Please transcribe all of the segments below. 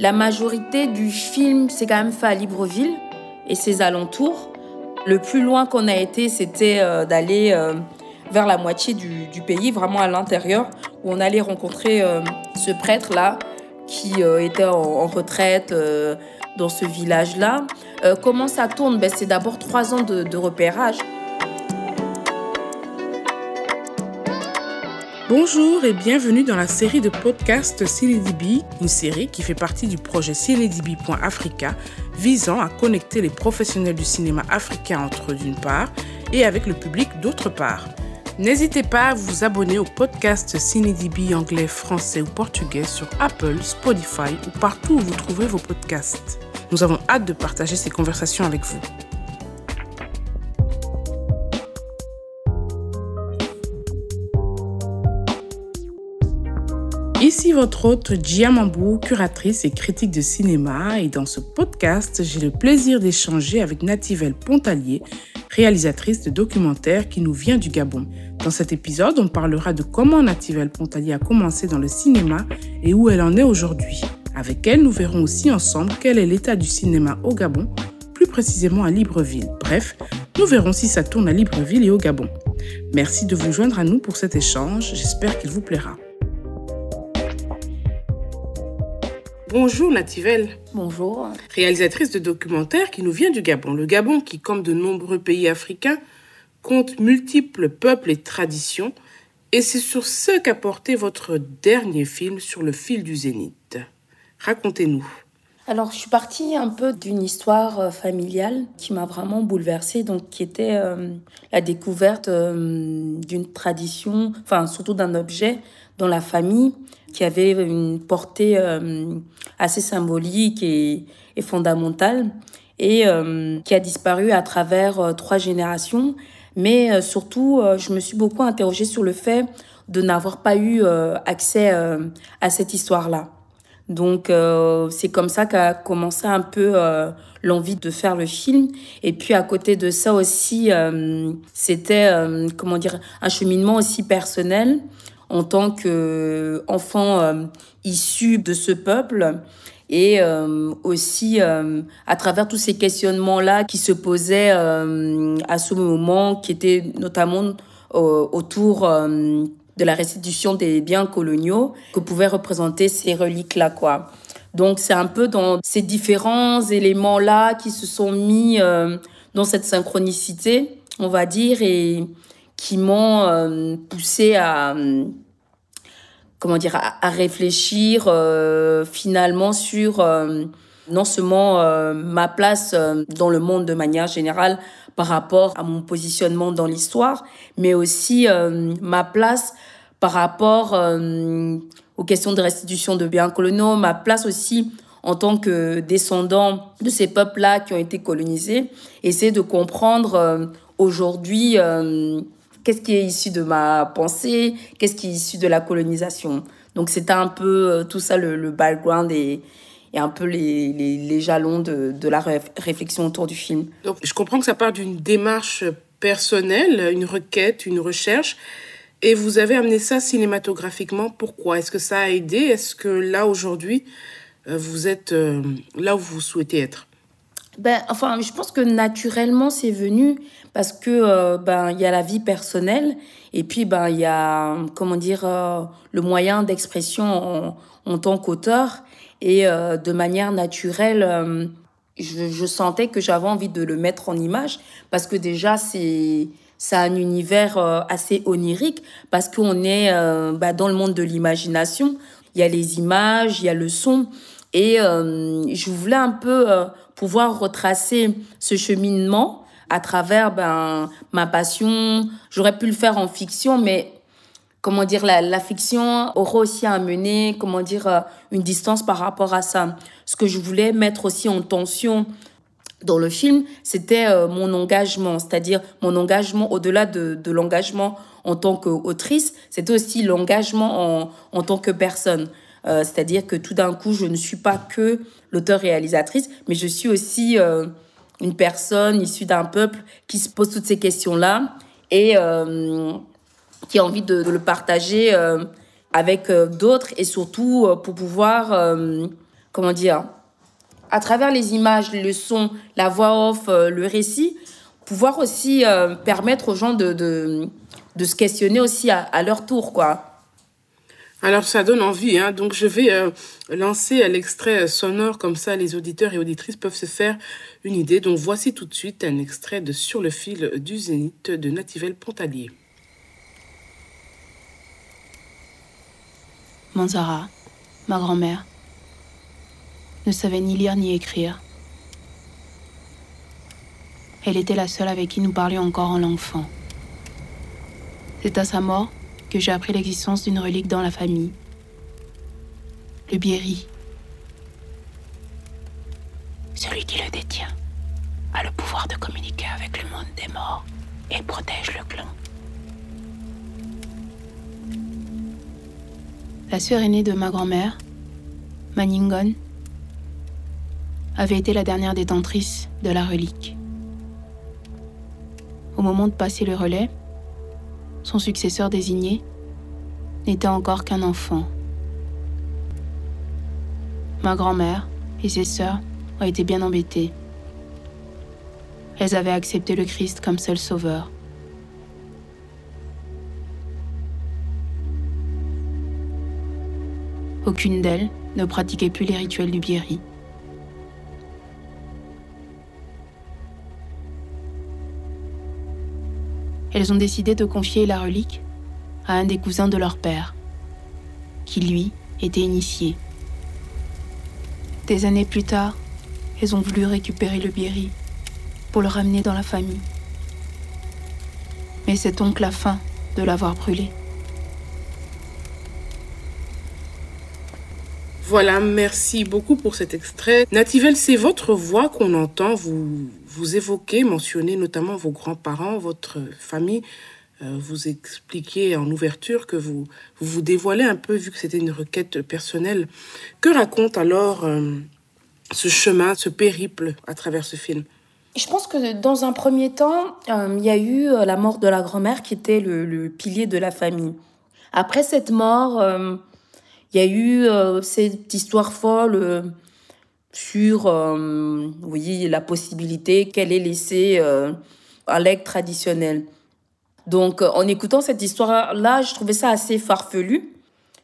La majorité du film s'est quand même fait à Libreville et ses alentours. Le plus loin qu'on a été, c'était euh, d'aller euh, vers la moitié du, pays, vraiment à l'intérieur, où on allait rencontrer euh, ce prêtre-là qui était en, retraite dans ce village-là. comment ça tourne? Ben, C'est d'abord trois ans de repérage. Bonjour et bienvenue dans la série de podcasts CineDB, une série qui fait partie du projet CineDB.Africa visant à connecter les professionnels du cinéma africain entre eux d'une part et avec le public d'autre part. N'hésitez pas à vous abonner au podcast CineDB anglais, français ou portugais sur Apple, Spotify ou partout où vous trouvez vos podcasts. Nous avons hâte de partager ces conversations avec vous. Ici votre hôte Giamambou, curatrice et critique de cinéma, et dans ce podcast, j'ai le plaisir d'échanger avec Nativelle Pontalier, réalisatrice de documentaires qui nous vient du Gabon. Dans cet épisode, on parlera de comment Nativelle Pontalier a commencé dans le cinéma et où elle en est aujourd'hui. Avec elle, nous verrons aussi ensemble quel est l'état du cinéma au Gabon, plus précisément à Libreville. Bref, nous verrons si ça tourne à Libreville et au Gabon. Merci de vous joindre à nous pour cet échange, j'espère qu'il vous plaira. Bonjour Nativelle. Bonjour. Réalisatrice de documentaires qui nous vient du Gabon. Le Gabon qui, comme de nombreux pays africains, compte multiples peuples et traditions. Et c'est sur ce qu'a porté votre dernier film sur le fil du zénith. Racontez-nous. Alors, je suis partie un peu d'une histoire euh, familiale qui m'a vraiment bouleversée, donc qui était euh, la découverte euh, d'une tradition, enfin surtout d'un objet dans la famille qui avait une portée euh, assez symbolique et, fondamentale et euh, qui a disparu à travers euh, trois générations. Mais surtout, je me suis beaucoup interrogée sur le fait de n'avoir pas eu accès à cette histoire-là. Donc c'est comme ça qu'a commencé un peu l'envie de faire le film. Et puis à côté de ça aussi, c'était comment dire un cheminement aussi personnel en tant qu'enfant euh, issu de ce peuple et euh, aussi euh, à travers tous ces questionnements-là qui se posaient à ce moment, qui étaient notamment autour de la restitution des biens coloniaux que pouvaient représenter ces reliques-là, quoi. Donc c'est un peu dans ces différents éléments-là qui se sont mis dans cette synchronicité, on va dire, et qui m'ont poussé à comment dire, à, réfléchir euh, finalement sur euh, non seulement euh, ma place dans le monde de manière générale par rapport à mon positionnement dans l'histoire, mais aussi ma place par rapport aux questions de restitution de biens coloniaux, ma place aussi en tant que descendant de ces peuples-là qui ont été colonisés, essayer de comprendre aujourd'hui qu'est-ce qui est issu de ma pensée, qu'est-ce qui est issu de la colonisation? Donc c'était un peu euh, tout ça le, background et, et, un peu les, les, jalons de, de, la réflexion autour du film. Donc je comprends que ça part d'une démarche personnelle, une requête, une recherche. Et vous avez amené ça cinématographiquement. Pourquoi? Est-ce que ça a aidé? Est-ce que là, aujourd'hui, euh, vous êtes euh, là où vous souhaitez être? Ben, enfin, je pense que naturellement, c'est venu parce que euh, ben il y a la vie personnelle et puis ben il y a comment dire euh, le moyen d'expression en, tant qu'auteur et euh, de manière naturelle je, je, sentais que j'avais envie de le mettre en image parce que déjà c'est a un univers assez onirique parce qu'on est ben, dans le monde de l'imagination. Il y a les images il y a le son et je voulais un peu pouvoir retracer ce cheminement à travers ben, ma passion. J'aurais pu le faire en fiction, mais comment dire, la, fiction aurait aussi amené, comment dire, euh, une distance par rapport à ça. Ce que je voulais mettre aussi en tension dans le film, c'était euh, mon engagement, c'est-à-dire mon engagement au-delà de, de l'engagement en tant qu'autrice, c'était aussi l'engagement en, en tant que personne. Euh, c'est-à-dire que tout d'un coup, je ne suis pas que l'auteur-réalisatrice, mais je suis aussi une personne issue d'un peuple qui se pose toutes ces questions-là et euh, qui a envie de, le partager avec d'autres et surtout pour pouvoir comment dire, à travers les images, le son, la voix off, euh, le récit, pouvoir aussi euh, permettre aux gens de, de, de, se questionner aussi à, à, leur tour, quoi. Alors ça donne envie, hein. donc je vais euh, lancer l'extrait sonore, comme ça les auditeurs et auditrices peuvent se faire une idée. Donc voici tout de suite un extrait de Sur le fil du zénith de Nativelle Pontalier. Manzara, ma grand-mère, ne savait ni lire ni écrire. Elle était la seule avec qui nous parlions encore en langue. C'est à sa mort que j'ai appris l'existence d'une relique dans la famille. Le Bieri. Celui qui le détient a le pouvoir de communiquer avec le monde des morts et protège le clan. La sœur aînée de ma grand-mère, Maningon, avait été la dernière détentrice de la relique. Au moment de passer le relais, son successeur désigné n'était encore qu'un enfant. Ma grand-mère et ses sœurs ont été bien embêtées. Elles avaient accepté le Christ comme seul sauveur. Aucune d'elles ne pratiquait plus les rituels du Bieri. Elles ont décidé de confier la relique à un des cousins de leur père, qui lui était initié. Des années plus tard, elles ont voulu récupérer le Bieri pour le ramener dans la famille. Mais c'est donc la fin de l'avoir brûlé. Voilà, merci beaucoup pour cet extrait. Nativelle, c'est votre voix qu'on entend. Vous, vous évoquez, mentionnez notamment vos grands-parents, votre famille. Euh, vous expliquez en ouverture que vous, vous, dévoilez un peu, vu que c'était une requête personnelle. Que raconte alors euh, ce chemin, ce périple à travers ce film? Je pense que dans un premier temps, euh, il y a eu la mort de la grand-mère qui était le, pilier de la famille. Après cette mort, il y a eu cette histoire folle sur euh, oui, la possibilité qu'elle ait laissé un legs traditionnel. Donc, en écoutant cette histoire-là, je trouvais ça assez farfelu.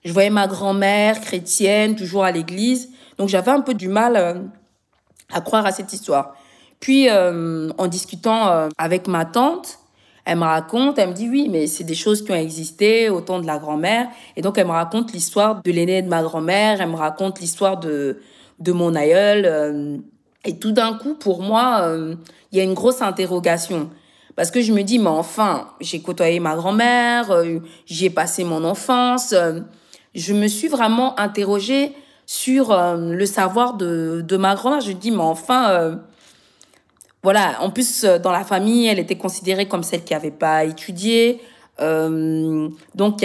Je voyais ma grand-mère chrétienne, toujours à l'église. Donc, j'avais un peu du mal à croire à cette histoire. Puis, en discutant avec ma tante, elle me raconte, elle me dit oui, mais c'est des choses qui ont existé au temps de la grand-mère. Et donc, elle me raconte l'histoire de l'aîné de ma grand-mère, elle me raconte l'histoire de, de mon aïeul. Euh, et tout d'un coup, pour moi, euh, il y a une grosse interrogation. Parce que je me dis, mais enfin, j'ai côtoyé ma grand-mère, euh, j'y ai passé mon enfance. je me suis vraiment interrogée sur le savoir de, de ma grand-mère. Je me dis, mais enfin, voilà, en plus, dans la famille, elle était considérée comme celle qui n'avait pas étudié. Donc,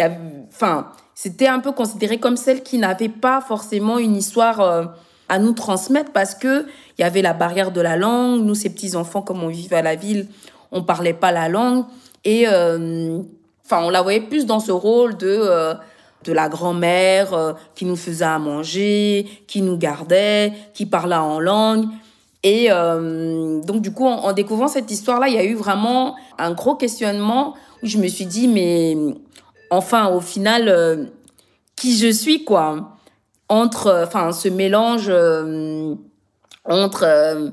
enfin, c'était un peu considéré comme celle qui n'avait pas forcément une histoire à nous transmettre parce que il y avait la barrière de la langue. Nous, ces petits enfants, comme on vivait à la ville, on parlait pas la langue et enfin, on la voyait plus dans ce rôle de de la grand-mère qui nous faisait à manger, qui nous gardait, qui parlait en langue. Et euh, donc, du coup, en, découvrant cette histoire-là, il y a eu vraiment un gros questionnement où je me suis dit, mais enfin, au final, euh, qui je suis, quoi Entre, enfin, ce mélange euh, entre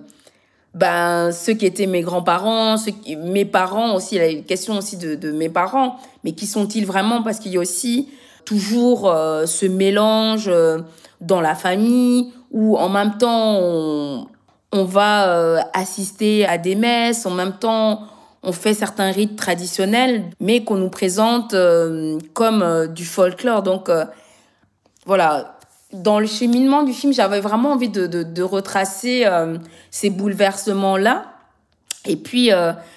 ben, ceux qui étaient mes grands-parents, mes parents aussi, il y a une question aussi de, de mes parents, mais qui sont-ils vraiment? Parce qu'il y a aussi toujours ce mélange dans la famille où en même temps on, va euh, assister à des messes, en même temps on fait certains rites traditionnels, mais qu'on nous présente euh, comme euh, du folklore. Donc voilà, dans le cheminement du film, j'avais vraiment envie de, de, retracer ces bouleversements-là, et puis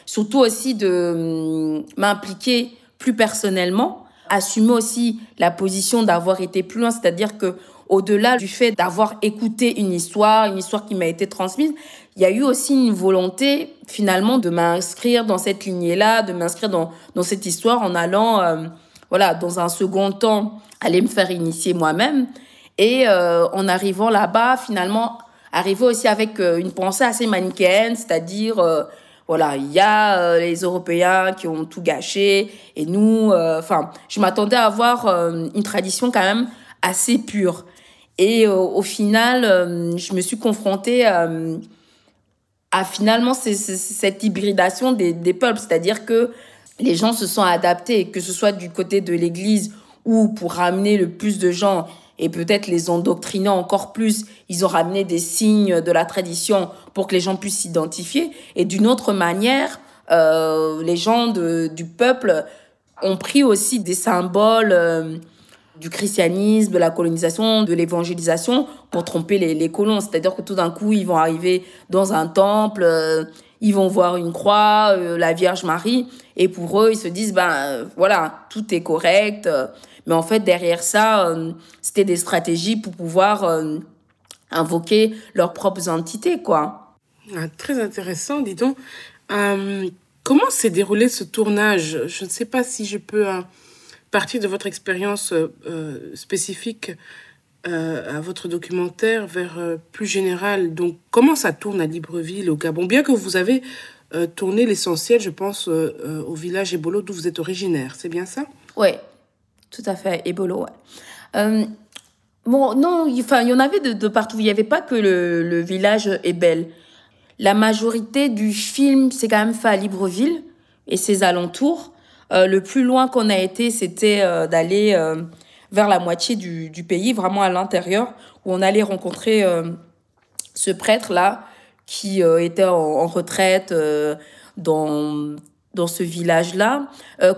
surtout aussi de m'impliquer plus personnellement, assumer aussi la position d'avoir été plus loin, c'est-à-dire que au-delà du fait d'avoir écouté une histoire, une histoire qui m'a été transmise, il y a eu aussi une volonté finalement de m'inscrire dans cette lignée-là, de m'inscrire dans, dans cette histoire en allant, euh, voilà, dans un second temps, aller me faire initier moi-même. Et en arrivant là-bas, finalement, arriver aussi avec une pensée assez manichéenne, c'est-à-dire voilà, il y a les Européens qui ont tout gâché et nous, enfin, je m'attendais à avoir une tradition quand même assez pure. Et au final, je me suis confrontée à finalement cette hybridation des peuples, c'est-à-dire que les gens se sont adaptés, que ce soit du côté de l'Église ou pour ramener le plus de gens et peut-être les endoctriner encore plus, ils ont ramené des signes de la tradition pour que les gens puissent s'identifier. Et d'une autre manière, euh, les gens du peuple ont pris aussi des symboles euh, du christianisme, de la colonisation, de l'évangélisation pour tromper les, colons. C'est-à-dire que tout d'un coup, ils vont arriver dans un temple, euh, ils vont voir une croix, la Vierge Marie, et pour eux, ils se disent, ben voilà, tout est correct. Mais en fait, derrière ça, c'était des stratégies pour pouvoir invoquer leurs propres entités, quoi. Ah, très intéressant, dis donc. comment s'est déroulé ce tournage? Je ne sais pas si je peux partir de votre expérience euh, euh, spécifique euh, à votre documentaire vers plus général. Donc, comment ça tourne à Libreville, au Gabon? Bien que vous avez tourné l'essentiel, je pense, au village Ebolo d'où vous êtes originaire. C'est bien ça? Oui, tout à fait, Ebolo, ouais. bon, non, il y en avait de, partout. Il n'y avait pas que le, village Ebel. La majorité du film s'est quand même fait à Libreville et ses alentours. Euh, le plus loin qu'on a été, c'était euh, d'aller euh, vers la moitié du, pays, vraiment à l'intérieur, où on allait rencontrer ce prêtre-là qui était en, retraite dans, dans ce village-là.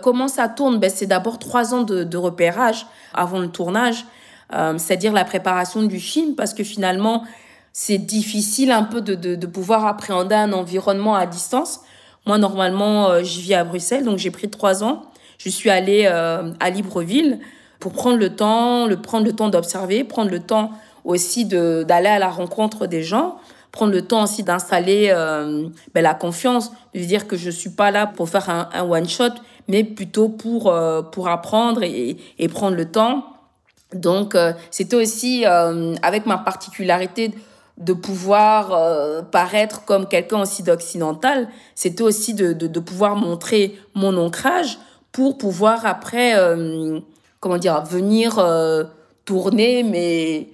comment ça tourne? Ben, C'est d'abord trois ans de, de, repérage avant le tournage, c'est-à-dire la préparation du film, parce que finalement, c'est difficile un peu de, de, de pouvoir appréhender un environnement à distance. Moi, normalement, euh, je vis à Bruxelles, donc j'ai pris trois ans. Je suis allée euh, à Libreville pour prendre le temps, le prendre le temps d'observer, prendre le temps aussi d'aller à la rencontre des gens, prendre le temps aussi d'installer euh, ben, la confiance, de dire que je suis pas là pour faire un, one shot, mais plutôt pour pour apprendre et, et, prendre le temps. Donc c'était aussi avec ma particularité de pouvoir euh, paraître comme quelqu'un aussi d'occidental, c'était aussi de, de, de, pouvoir montrer mon ancrage pour pouvoir après, euh, comment dire, venir euh, tourner, mais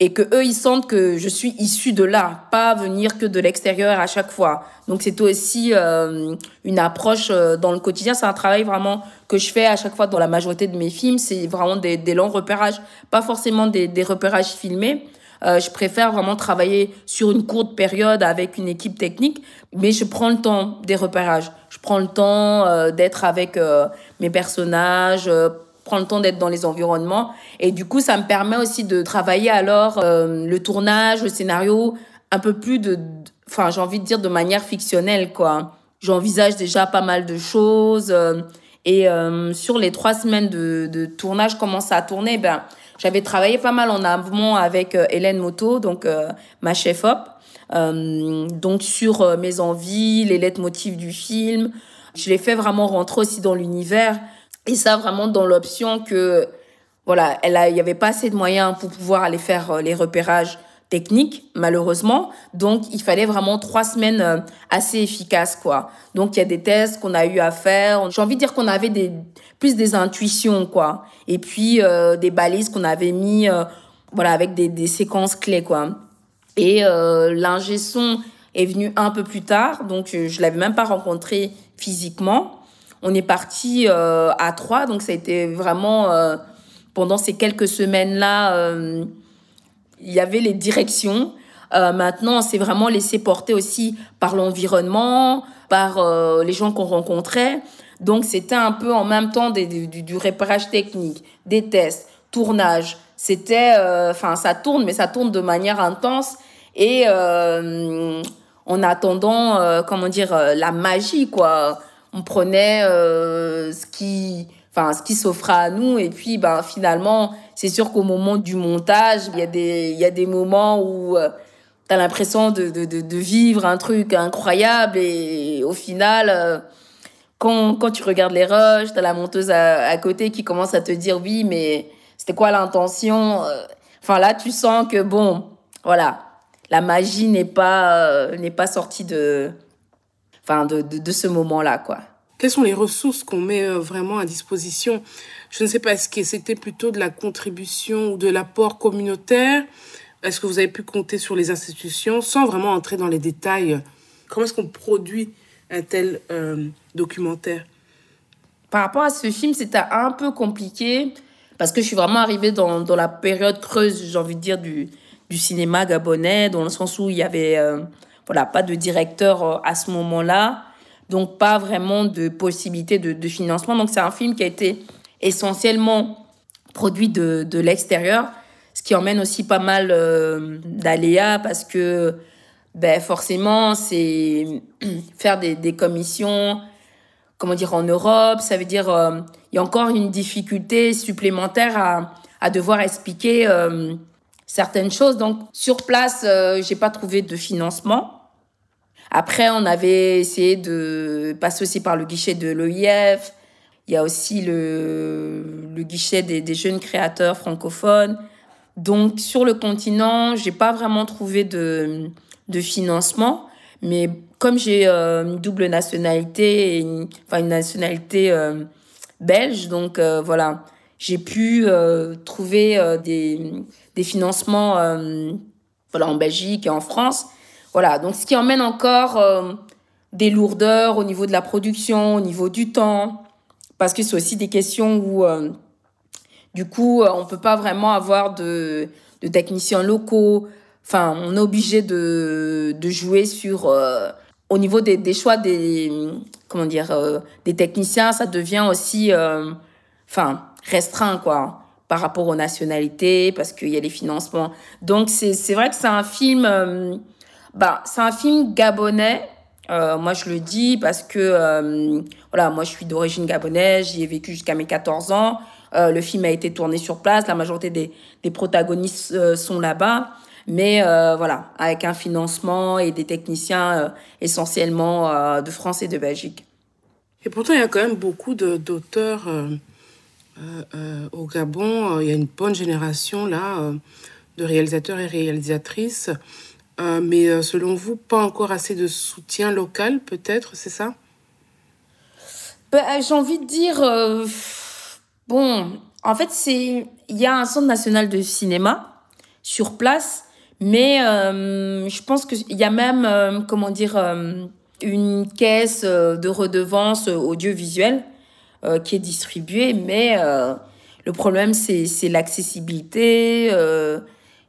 et que eux ils sentent que je suis issue de là, pas venir que de l'extérieur à chaque fois. Donc c'est aussi une approche dans le quotidien, c'est un travail vraiment que je fais à chaque fois dans la majorité de mes films, c'est vraiment des, des longs repérages, pas forcément des, des repérages filmés, euh, je préfère vraiment travailler sur une courte période avec une équipe technique, mais je prends le temps des repérages. Je prends le temps euh, d'être avec euh, mes personnages, prends le temps d'être dans les environnements. Et du coup, ça me permet aussi de travailler alors le tournage, le scénario, un peu plus de, enfin, j'ai envie de dire de manière fictionnelle, quoi. J'envisage déjà pas mal de choses. et sur les trois semaines de, tournage, comment ça a tourné, ben, j'avais travaillé pas mal en amont avec euh, Hélène Moto, donc euh, ma chef op, euh, donc sur mes envies, les lettres motifs du film. Je l'ai fait vraiment rentrer aussi dans l'univers et ça vraiment dans l'option que voilà, elle il y avait pas assez de moyens pour pouvoir aller faire les repérages techniques, malheureusement. Donc, il fallait vraiment trois semaines assez efficaces, quoi. Donc, il y a des tests qu'on a eu à faire. J'ai envie de dire qu'on avait des, plus des intuitions, quoi. Et puis euh, des balises qu'on avait mis, euh, voilà, avec des, des séquences clés, quoi. Et euh, l'ingé son est venu un peu plus tard, donc je l'avais même pas rencontré physiquement. On est parti à trois, donc ça a été vraiment pendant ces quelques semaines-là, il y avait les directions. maintenant, on s'est vraiment laissé porter aussi par l'environnement, par les gens qu'on rencontrait. Donc, c'était un peu en même temps du, repérage technique, des tests, tournage. C'était, euh, enfin, ça tourne, mais ça tourne de manière intense. Et euh, en attendant, euh, comment dire, euh, la magie, quoi. On prenait ce qui, enfin, ce qui s'offrait à nous. Et puis, ben, finalement, c'est sûr qu'au moment du montage, il y a des, il y a des moments où tu as l'impression de, de, de, vivre un truc incroyable. Et au final quand, quand tu regardes les rushs, t'as la monteuse à, à, côté qui commence à te dire oui, mais c'était quoi l'intention euh, Enfin là, tu sens que bon, voilà, la magie n'est pas n'est pas sortie de, enfin de, de, de ce moment-là, quoi. Quelles sont les ressources qu'on met vraiment à disposition? Je ne sais pas, est-ce que c'était plutôt de la contribution ou de l'apport communautaire? Est-ce que vous avez pu compter sur les institutions sans vraiment entrer dans les détails? Comment est-ce qu'on produit un tel euh, documentaire? Par rapport à ce film, c'était un peu compliqué parce que je suis vraiment arrivée dans, dans la période creuse, j'ai envie de dire, du, du cinéma gabonais, dans le sens où il y avait euh, voilà, pas de directeur euh, à ce moment-là, donc pas vraiment de possibilité de, financement. Donc c'est un film qui a été essentiellement produit de, de l'extérieur, ce qui emmène aussi pas mal d'aléas parce que ben forcément, c'est faire des, commissions, comment dire, en Europe. Ça veut dire, euh, il y a encore une difficulté supplémentaire à, à devoir expliquer euh, certaines choses. Donc, sur place, euh, j'ai pas trouvé de financement. Après, on avait essayé de passer aussi par le guichet de l'OIF. Il y a aussi le, le guichet des, jeunes créateurs francophones. Donc, sur le continent, j'ai pas vraiment trouvé de de financement. Mais comme j'ai euh, une double nationalité, une, enfin une nationalité euh, belge, donc euh, voilà, j'ai pu trouver des, des financements voilà, en Belgique et en France. Voilà, donc ce qui emmène encore des lourdeurs au niveau de la production, au niveau du temps, parce que c'est aussi des questions où, du coup, on peut pas vraiment avoir de, de techniciens locaux, Enfin, on est obligé de, de jouer sur euh, au niveau des, des, choix des comment dire euh, des techniciens, ça devient aussi euh, enfin restreint quoi par rapport aux nationalités parce qu'il y a les financements. Donc c'est vrai que c'est un film bah c'est un film gabonais. moi je le dis parce que voilà, moi je suis d'origine gabonaise, j'y ai vécu jusqu'à mes 14 ans. le film a été tourné sur place, la majorité des, des protagonistes sont là-bas mais euh, voilà, avec un financement et des techniciens euh, essentiellement euh, de France et de Belgique. Et pourtant, il y a quand même beaucoup d'auteurs au Gabon. Il y a une bonne génération là de réalisateurs et réalisatrices. Mais selon vous, pas encore assez de soutien local, peut-être, c'est ça? Ben, J'ai envie de dire, bon, en fait, c'est il y a un centre national de cinéma sur place mais euh, je pense qu'il y a même, euh, comment dire, euh, une caisse de redevance audiovisuelle qui est distribuée, mais le problème, c'est l'accessibilité.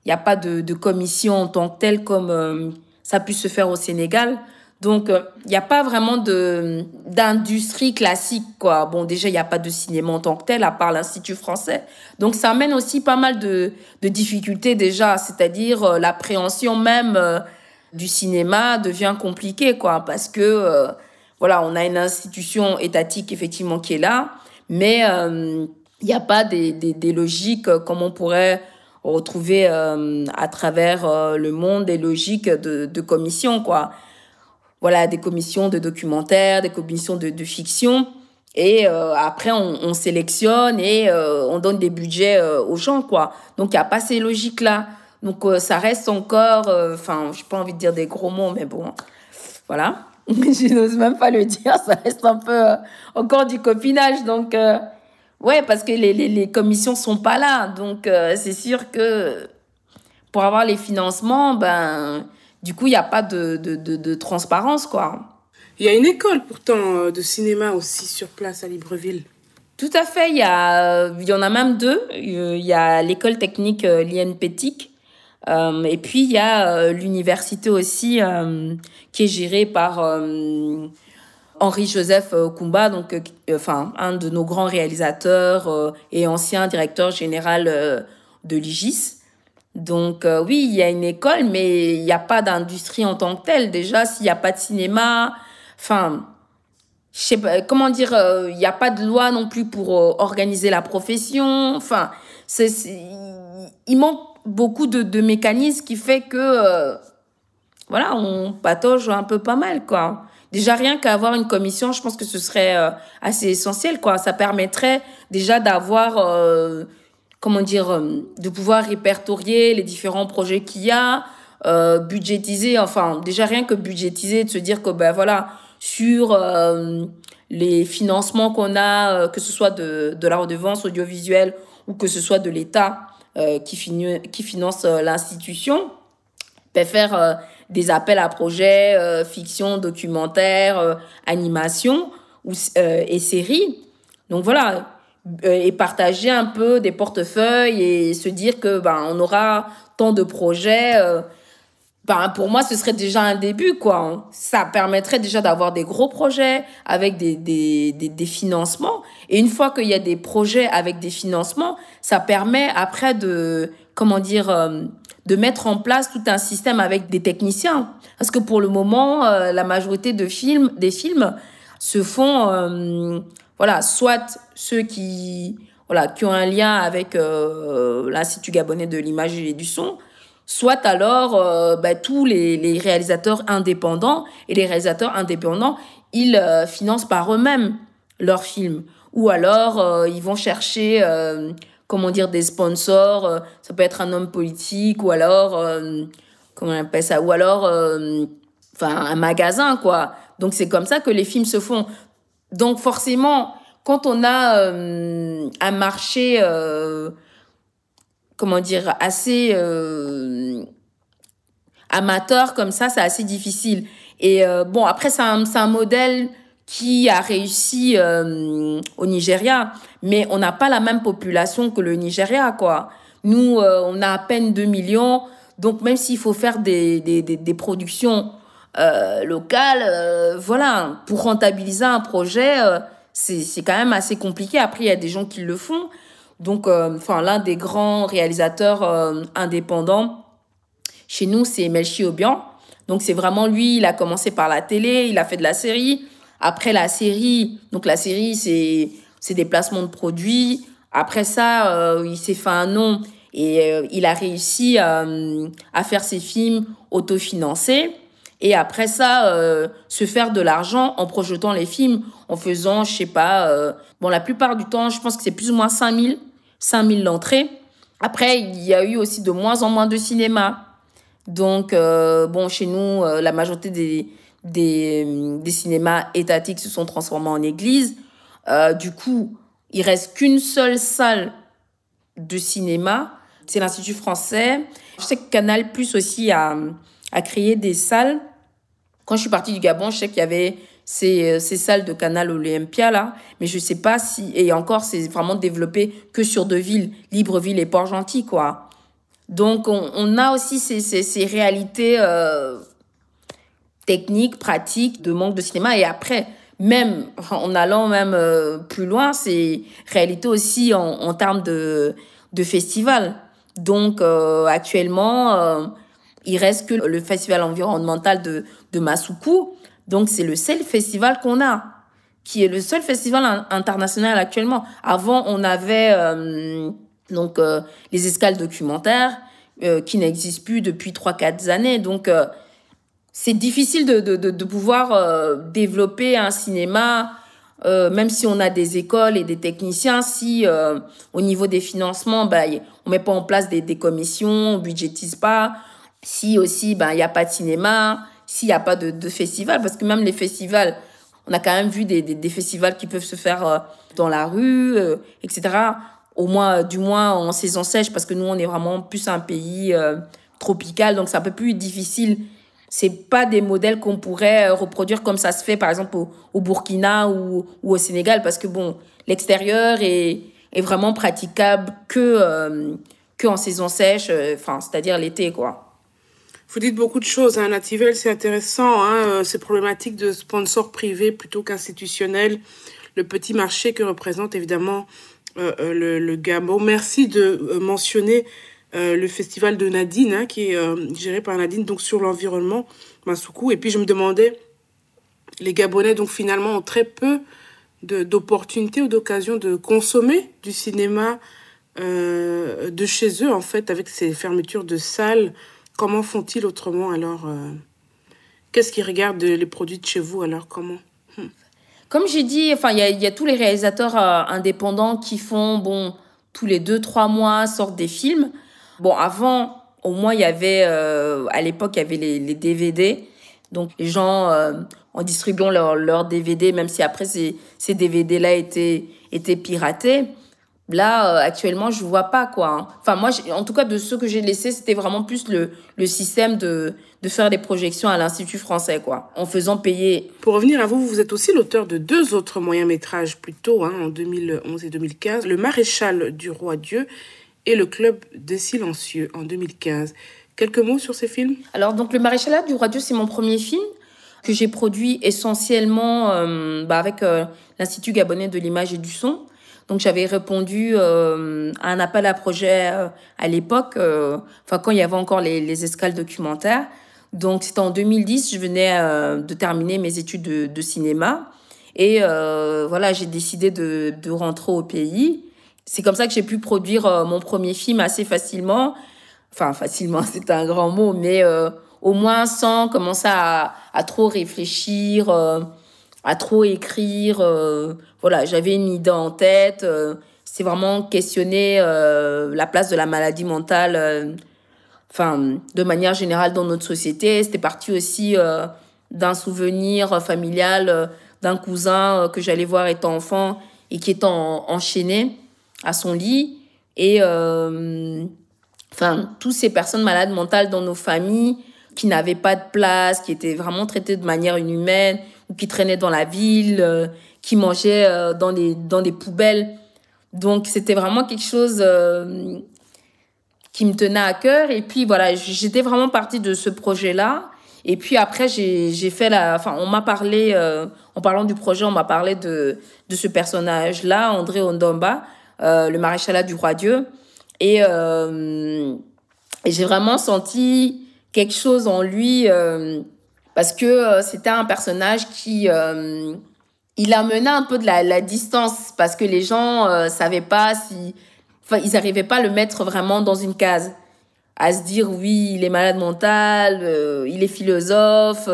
N'y a pas de, de, commission en tant que telle comme ça a pu se faire au Sénégal. Donc, il euh, n'y a pas vraiment de d'industrie classique, quoi. Bon, déjà, il n'y a pas de cinéma en tant que tel, à part l'Institut français. Donc, ça amène aussi pas mal de, de difficultés, déjà. C'est-à-dire, euh, l'appréhension même euh, du cinéma devient compliquée, quoi. Parce que, voilà, on a une institution étatique, effectivement, qui est là. Mais il n'y a pas des, des, logiques comme on pourrait retrouver à travers le monde, des logiques de, de commission, quoi voilà, des commissions de documentaires, des commissions de, fiction. Et euh, après, on, on, sélectionne et euh, on donne des budgets euh, aux gens, quoi. Donc, il n'y a pas ces logiques-là. Donc, ça reste encore, enfin, je n'ai pas envie de dire des gros mots, mais bon, voilà. je n'ose même pas le dire, ça reste un peu encore du copinage. Donc, ouais, parce que les, les, les commissions sont pas là. Donc, c'est sûr que pour avoir les financements, ben du coup, il n'y a pas de, de, de, de, transparence, quoi. Il y a une école pourtant euh, de cinéma aussi sur place à Libreville. Tout à fait, il y, a, il y en a même deux. Il y a l'école technique euh, l'INPETIC euh, et puis il y a l'université aussi qui est gérée par Henri-Joseph Kumba, donc, enfin, un de nos grands réalisateurs et ancien directeur général de l'IGIS. Donc euh, oui, il y a une école, mais il n'y a pas d'industrie en tant que telle. Déjà, s'il n'y a pas de cinéma, enfin, je sais pas, comment dire, euh, il n'y a pas de loi non plus pour euh, organiser la profession. Enfin, il manque beaucoup de, de mécanismes qui fait que, voilà, on patauge un peu pas mal, quoi. Déjà, rien qu'avoir une commission, je pense que ce serait assez essentiel, quoi. Ça permettrait déjà d'avoir comment dire, euh, de pouvoir répertorier les différents projets qu'il y a, euh, budgétiser, enfin, déjà rien que budgétiser, de se dire que, ben voilà, sur euh, les financements qu'on a, euh, que ce soit de, de la redevance audiovisuelle ou que ce soit de l'État euh, qui, qui finance euh, l'institution, ben faire des appels à projets, fiction, documentaire, animation ou, et séries. Donc voilà, et partager un peu des portefeuilles et se dire que ben on aura tant de projets ben, pour moi, ce serait déjà un début, quoi. Ça permettrait déjà d'avoir des gros projets avec des, des, des, des financements. Et une fois qu'il y a des projets avec des financements, ça permet après de, comment dire, euh, de mettre en place tout un système avec des techniciens. Parce que pour le moment, euh, la majorité de films, des films se font, euh, voilà, soit ceux qui, voilà, qui ont un lien avec l'Institut gabonais de l'image et du son, soit alors euh, bah, tous les, les, réalisateurs indépendants et les réalisateurs indépendants ils euh, financent par eux-mêmes leurs films ou alors euh, ils vont chercher comment dire des sponsors ça peut être un homme politique ou alors comment on appelle ça ou alors enfin un magasin quoi. Donc c'est comme ça que les films se font. Donc forcément quand on a un marché comment dire, assez euh, amateur comme ça, c'est assez difficile. Et euh, bon, après, c'est un, modèle qui a réussi euh, au Nigeria, mais on n'a pas la même population que le Nigeria, quoi. Nous, euh, on a à peine 2 millions, donc même s'il faut faire des, des, des, productions euh, locales, voilà, pour rentabiliser un projet, c'est quand même assez compliqué. Après, il y a des gens qui le font, donc, euh, enfin, l'un des grands réalisateurs euh, indépendants chez nous, c'est Melchi Obian. Donc, c'est vraiment lui, il a commencé par la télé, il a fait de la série. Après la série, donc la série, c'est, c'est des placements de produits. Après ça, euh, il s'est fait un nom et il a réussi à faire ses films autofinancés. Et après ça, se faire de l'argent en projetant les films, en faisant, je sais pas, bon, la plupart du temps, je pense que c'est plus ou moins 5000 5000 l'entrée. Après, il y a eu aussi de moins en moins de cinéma. Donc, euh, bon, chez nous, euh, la majorité des, des, des, cinémas étatiques se sont transformés en églises. Euh, du coup, il reste qu'une seule salle de cinéma. C'est l'Institut français. Je sais que Canal Plus aussi a, créé des salles. Quand je suis partie du Gabon, je sais qu'il y avait ces, salles de canal Olympia là, mais je sais pas si et encore c'est vraiment développé que sur deux villes, Libreville et Port-Gentil quoi. Donc on, a aussi ces réalités euh, techniques, pratiques de manque de cinéma et après même en allant même euh, plus loin, c'est réalité aussi en, en termes de de festival. Donc euh, actuellement, euh, il reste que le festival environnemental de de Masuku donc, c'est le seul festival qu'on a, qui est le seul festival international actuellement. Avant, on avait euh, donc euh, les escales documentaires euh, qui n'existent plus depuis 3-4 années. Donc, c'est difficile de, de, de, de pouvoir euh, développer un cinéma, même si on a des écoles et des techniciens, si au niveau des financements, bah, on met pas en place des, des commissions, on budgétise pas, si aussi bah, il n'y a pas de cinéma, s'il n'y a pas de, de, festival, parce que même les festivals, on a quand même vu des, des, des festivals qui peuvent se faire euh, dans la rue, euh, etc. Au moins, du moins en saison sèche, parce que nous, on est vraiment plus un pays euh, tropical, donc c'est un peu plus difficile. C'est pas des modèles qu'on pourrait reproduire comme ça se fait, par exemple, au, Burkina ou, au Sénégal, parce que bon, l'extérieur est, vraiment praticable que, en saison sèche, enfin, c'est-à-dire l'été, quoi. Vous dites beaucoup de choses, hein, Nativel, c'est intéressant, hein, euh, ces problématiques de sponsors privés plutôt qu'institutionnels, le petit marché que représente évidemment euh, euh le, le. Merci de euh, mentionner euh, le festival de Nadine, hein, qui est euh, géré par Nadine, donc sur l'environnement, Masuku. Et puis je me demandais, les Gabonais, donc finalement, ont très peu d'opportunités ou d'occasions de consommer du cinéma de chez eux, en fait, avec ces fermetures de salles Comment font-ils autrement alors euh... Qu'est-ce qu'ils regardent les produits de chez vous alors Comment? Hmm. Comme j'ai dit, enfin, il y a, y a, tous les réalisateurs euh, indépendants qui font bon tous les deux, trois mois sortent des films. Bon, avant, au moins, il y avait, euh, à l'époque, il y avait les, DVD. Donc, les gens, euh, en distribuant leurs leur DVD, même si après, ces, ces DVD-là étaient, étaient piratés, Là, euh, actuellement, je vois pas quoi. Hein. Enfin, moi, en tout cas, de ceux que j'ai laissés, c'était vraiment plus le, le système de, de faire des projections à l'Institut français, quoi, en faisant payer. Pour revenir à vous, vous êtes aussi l'auteur de deux autres moyens-métrages plus tôt, hein, en 2011 et 2015, Le Maréchal du Roi Dieu et Le Club des Silencieux en 2015. Quelques mots sur ces films? Alors, donc, Le Maréchal du Roi Dieu, c'est mon premier film que j'ai produit essentiellement euh, bah, avec euh, l'Institut gabonais de l'image et du son. Donc j'avais répondu euh, à un appel à projet à l'époque, enfin quand il y avait encore les, les escales documentaires. Donc c'était en 2010, je venais de terminer mes études de, cinéma et voilà j'ai décidé de rentrer au pays. C'est comme ça que j'ai pu produire mon premier film assez facilement. Enfin facilement, c'est un grand mot, mais au moins sans commencer à, trop réfléchir à trop écrire. Euh, voilà, j'avais une idée en tête. Euh, c'est vraiment questionner euh, la place de la maladie mentale, enfin, de manière générale dans notre société. C'était parti aussi d'un souvenir familial d'un cousin que j'allais voir étant enfant et qui était enchaîné à son lit. Et enfin, toutes ces personnes malades mentales dans nos familles qui n'avaient pas de place, qui étaient vraiment traitées de manière inhumaine, ou qui traînaient dans la ville, euh, qui mangeaient euh, dans, les, dans des poubelles. Donc c'était vraiment quelque chose euh, qui me tenait à cœur. Et puis voilà, j'étais vraiment partie de ce projet-là. Et puis après, j'ai fait la. Enfin, on m'a parlé, en parlant du projet, on m'a parlé de, de ce personnage-là, André Ondomba, le maréchal du roi Dieu. Et, et j'ai vraiment senti quelque chose en lui parce que euh, c'était un personnage qui euh, il amenait un peu de la, distance parce que les gens euh, savaient pas si enfin ils n'arrivaient pas à le mettre vraiment dans une case à se dire oui il est malade mental euh, il est philosophe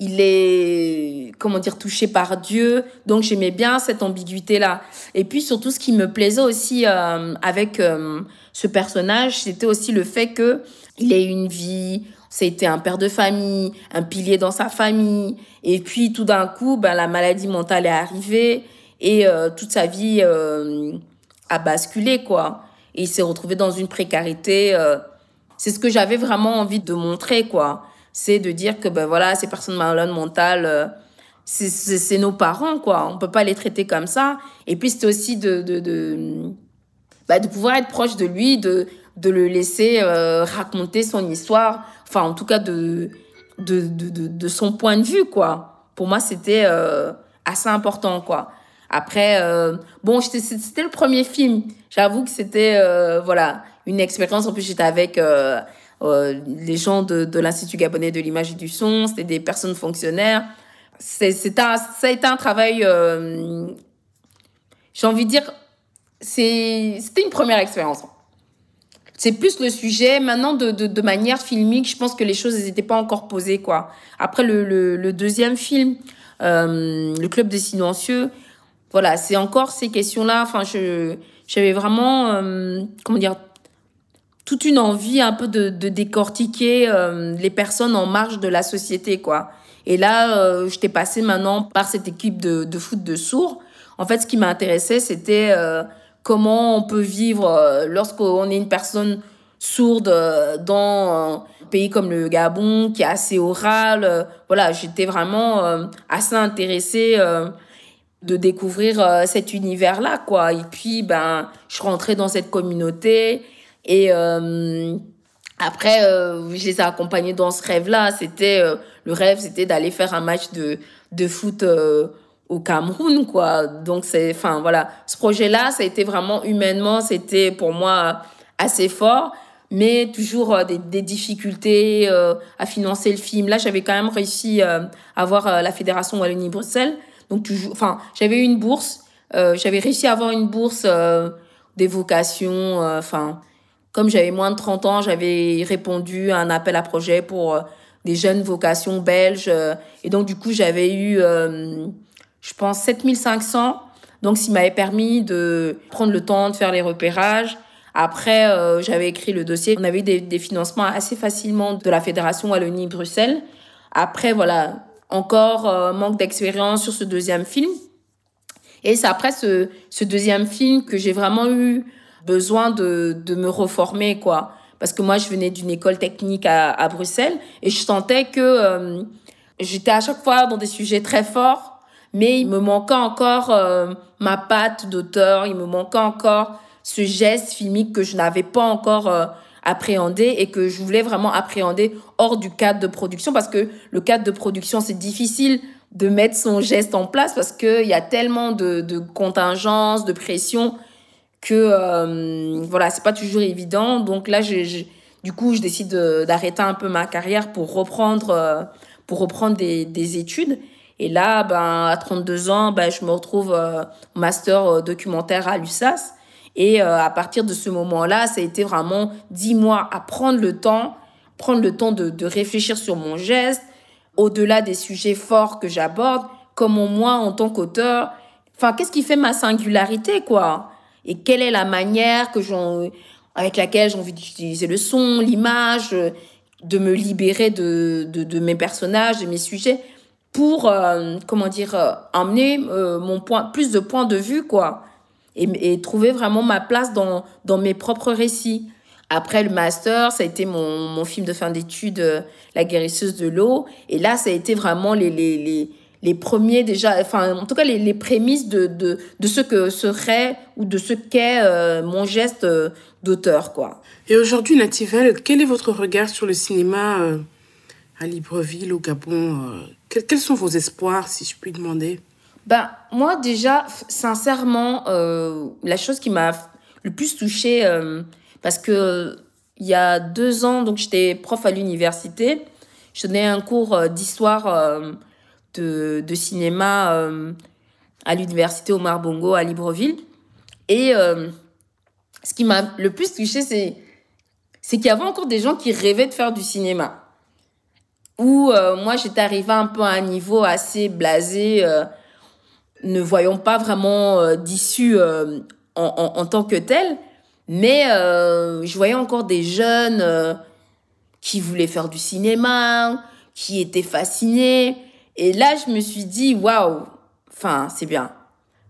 il est comment dire touché par Dieu donc j'aimais bien cette ambiguïté là et puis surtout ce qui me plaisait aussi avec ce personnage c'était aussi le fait que il ait une vie c'était un père de famille, un pilier dans sa famille. Et puis tout d'un coup, ben, la maladie mentale est arrivée et euh, toute sa vie euh, a basculé, quoi. Et il s'est retrouvé dans une précarité. Euh, c'est ce que j'avais vraiment envie de montrer, quoi. C'est de dire que, ben voilà, ces personnes malades mentales, c'est nos parents, quoi. On peut pas les traiter comme ça. Et puis c'était aussi de, de, de, bah, de pouvoir être proche de lui, de, de le laisser raconter son histoire enfin en tout cas de, de, de, de, son point de vue, quoi. Pour moi, c'était euh, assez important, quoi. Après, euh, bon, c'était le premier film. J'avoue que c'était, euh, voilà, une expérience. En plus, j'étais avec euh, les gens de, de l'Institut gabonais de l'image et du son. C'était des personnes fonctionnaires. C'est, un, ça a été un travail, euh, j'ai envie de dire, c'était une première expérience c'est plus le sujet. Maintenant, de, de, de, manière filmique, je pense que les choses n'étaient pas encore posées, quoi. Après le, le, le deuxième film, euh, Le Club des Silencieux, voilà, c'est encore ces questions-là. Enfin, je, j'avais vraiment, euh, comment dire, toute une envie un peu de, décortiquer euh, les personnes en marge de la société, quoi. Et là, euh, j'étais passée maintenant par cette équipe de, foot de sourds. En fait, ce qui m'intéressait, c'était euh, comment on peut vivre euh, lorsqu'on est une personne sourde dans un pays comme le Gabon qui est assez oral. Voilà, j'étais vraiment assez intéressée de découvrir cet univers-là, quoi. Et puis, ben, je rentrais dans cette communauté et après, je les ai accompagnés dans ce rêve-là. C'était le rêve, c'était d'aller faire un match de de foot au Cameroun, quoi. Donc, c'est, enfin, voilà. Ce projet-là, ça a été vraiment humainement, c'était pour moi assez fort, mais toujours euh, des, difficultés euh, à financer le film. Là, j'avais quand même réussi euh, à avoir euh, la Fédération Wallonie-Bruxelles. Donc, toujours, enfin, j'avais eu une bourse. Euh, j'avais réussi à avoir une bourse des vocations. Enfin, comme j'avais moins de 30 ans, j'avais répondu à un appel à projet pour des jeunes vocations belges. et donc, du coup, j'avais eu je pense, 7500 Donc, ça m'avait permis de prendre le temps de faire les repérages. Après, euh, j'avais écrit le dossier. On avait des, financements assez facilement de la Fédération Wallonie-Bruxelles. Après, voilà, encore euh, manque d'expérience sur ce deuxième film. Et c'est après ce deuxième film que j'ai vraiment eu besoin de, de me reformer, quoi. Parce que moi, je venais d'une école technique à, à Bruxelles et je sentais que euh, j'étais à chaque fois dans des sujets très forts, mais il me manquait encore euh, ma patte d'auteur, il me manquait encore ce geste filmique que je n'avais pas encore euh, appréhendé et que je voulais vraiment appréhender hors du cadre de production parce que le cadre de production, c'est difficile de mettre son geste en place parce qu'il y a tellement de, de contingences, de pression que euh, voilà, c'est pas toujours évident. Donc là, je, du coup, je décide d'arrêter un peu ma carrière pour reprendre, euh, pour reprendre des, des, études. Et là, ben, à 32 ans, ben, je me retrouve euh, master euh, documentaire à l'USAS. Et euh, à partir de ce moment-là, ça a été vraiment dix mois à prendre le temps, prendre le temps de, de réfléchir sur mon geste, au-delà des sujets forts que j'aborde, comment moi, en tant qu'auteur, enfin, qu'est-ce qui fait ma singularité, quoi? Et quelle est la manière que j'en, avec laquelle j'ai envie d'utiliser le son, l'image, de me libérer de, de, mes personnages, de mes sujets, pour, euh, comment dire, euh, emmener euh, mon point, plus de points de vue, quoi. Et, et trouver vraiment ma place dans, dans mes propres récits. Après le master, ça a été mon, mon film de fin d'études, euh, La guérisseuse de l'eau. Et là, ça a été vraiment les, les, les, les premiers déjà, enfin, en tout cas, les, les prémices de, de, de ce que serait ou de ce qu'est euh, mon geste euh, d'auteur, quoi. Et aujourd'hui, Nativelle, quel est votre regard sur le cinéma euh, à Libreville, au Gabon quels, quels sont vos espoirs, si je puis demander? Ben, moi, déjà, sincèrement, la chose qui m'a le plus touchée parce que il y a deux ans, donc j'étais prof à l'université, je donnais un cours d'histoire de, cinéma euh, à l'université Omar Bongo à Libreville. Et ce qui m'a le plus touché, c'est c'est qu'il y avait encore des gens qui rêvaient de faire du cinéma. Où moi, j'étais arrivée un peu à un niveau assez blasé, ne voyant pas vraiment d'issue en, en, en tant que tel. Mais euh, je voyais encore des jeunes euh, qui voulaient faire du cinéma, qui étaient fascinés. Et là, je me suis dit, waouh, enfin, c'est bien.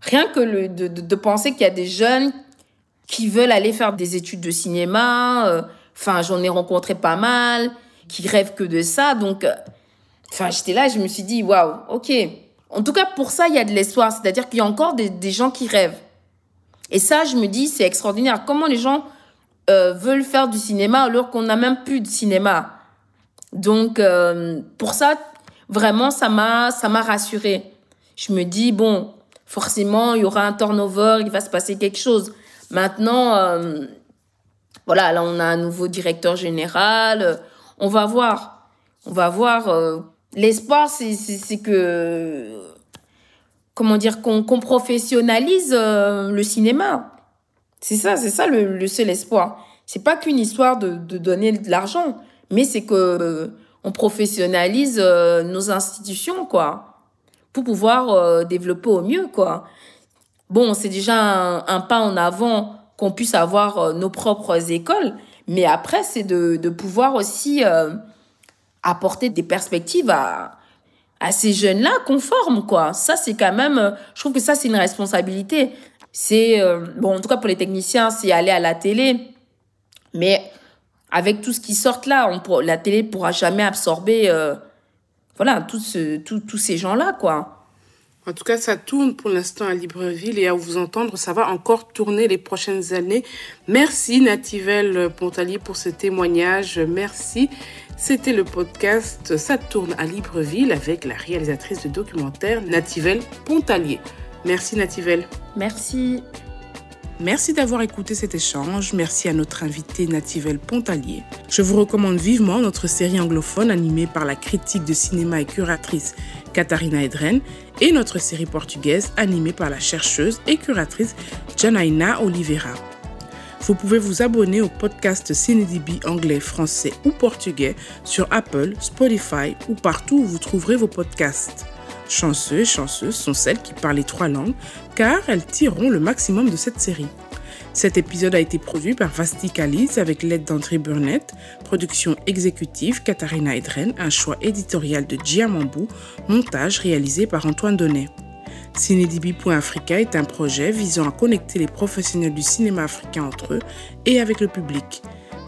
Rien que le, de, de, penser qu'il y a des jeunes qui veulent aller faire des études de cinéma. Euh, enfin, j'en ai rencontré pas mal, qui rêvent que de ça. Donc, euh, j'étais là, je me suis dit, waouh, ok. En tout cas, pour ça, il y a de l'espoir. C'est-à-dire qu'il y a encore des, des gens qui rêvent. Et ça, je me dis, c'est extraordinaire. Comment les gens euh, veulent faire du cinéma alors qu'on n'a même plus de cinéma? Donc, pour ça, vraiment, ça m'a, ça m'a rassurée. Je me dis, bon, forcément, il y aura un turnover, il va se passer quelque chose. Maintenant, euh, voilà, là, on a un nouveau directeur général. On va voir. On va voir. Euh, L'espoir, c'est, c'est, que comment dire, qu'on qu professionnalise euh, le cinéma. C'est ça, c'est ça le, le, seul espoir. C'est pas qu'une histoire de, de, donner de l'argent, mais c'est que on professionnalise euh, nos institutions, quoi, pour pouvoir euh, développer au mieux, quoi. Bon, c'est déjà un, pas en avant qu'on puisse avoir euh, nos propres écoles, mais après, c'est de, pouvoir aussi apporter des perspectives à, à ces jeunes-là qu'on forme, quoi. Ça, c'est quand même, je trouve que ça, c'est une responsabilité. C'est, bon, en tout cas pour les techniciens, c'est aller à la télé. Mais avec tout ce qui sort là, on pour, la télé pourra jamais absorber, euh, voilà, tous ce, tout, tous ces gens-là, quoi. En tout cas, ça tourne pour l'instant à Libreville et à vous entendre, ça va encore tourner les prochaines années. Merci Nativelle Pontalier pour ce témoignage. Merci. C'était le podcast Ça tourne à Libreville avec la réalisatrice de documentaire Nativelle Pontalier. Merci Nativelle. Merci. Merci d'avoir écouté cet échange. Merci à notre invité Nativelle Pontalier. Je vous recommande vivement notre série anglophone animée par la critique de cinéma et curatrice Katharina Edren et notre série portugaise animée par la chercheuse et curatrice Janaina Oliveira. Vous pouvez vous abonner au podcast CineDB anglais, français ou portugais sur Apple, Spotify ou partout où vous trouverez vos podcasts. Chanceux et chanceuses sont celles qui parlent les trois langues, car elles tireront le maximum de cette série. Cet épisode a été produit par Vasti Kalis avec l'aide d'André Burnett, production exécutive Katharina Edren, un choix éditorial de Giamambou, montage réalisé par Antoine Donnet. Cinédibi.africa est un projet visant à connecter les professionnels du cinéma africain entre eux et avec le public.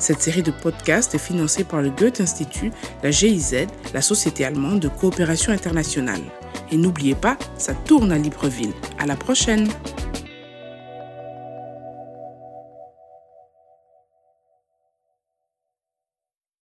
Cette série de podcasts est financée par le Goethe Institut, la GIZ, la Société allemande de coopération internationale. Et n'oubliez pas, ça tourne à Libreville. À la prochaine!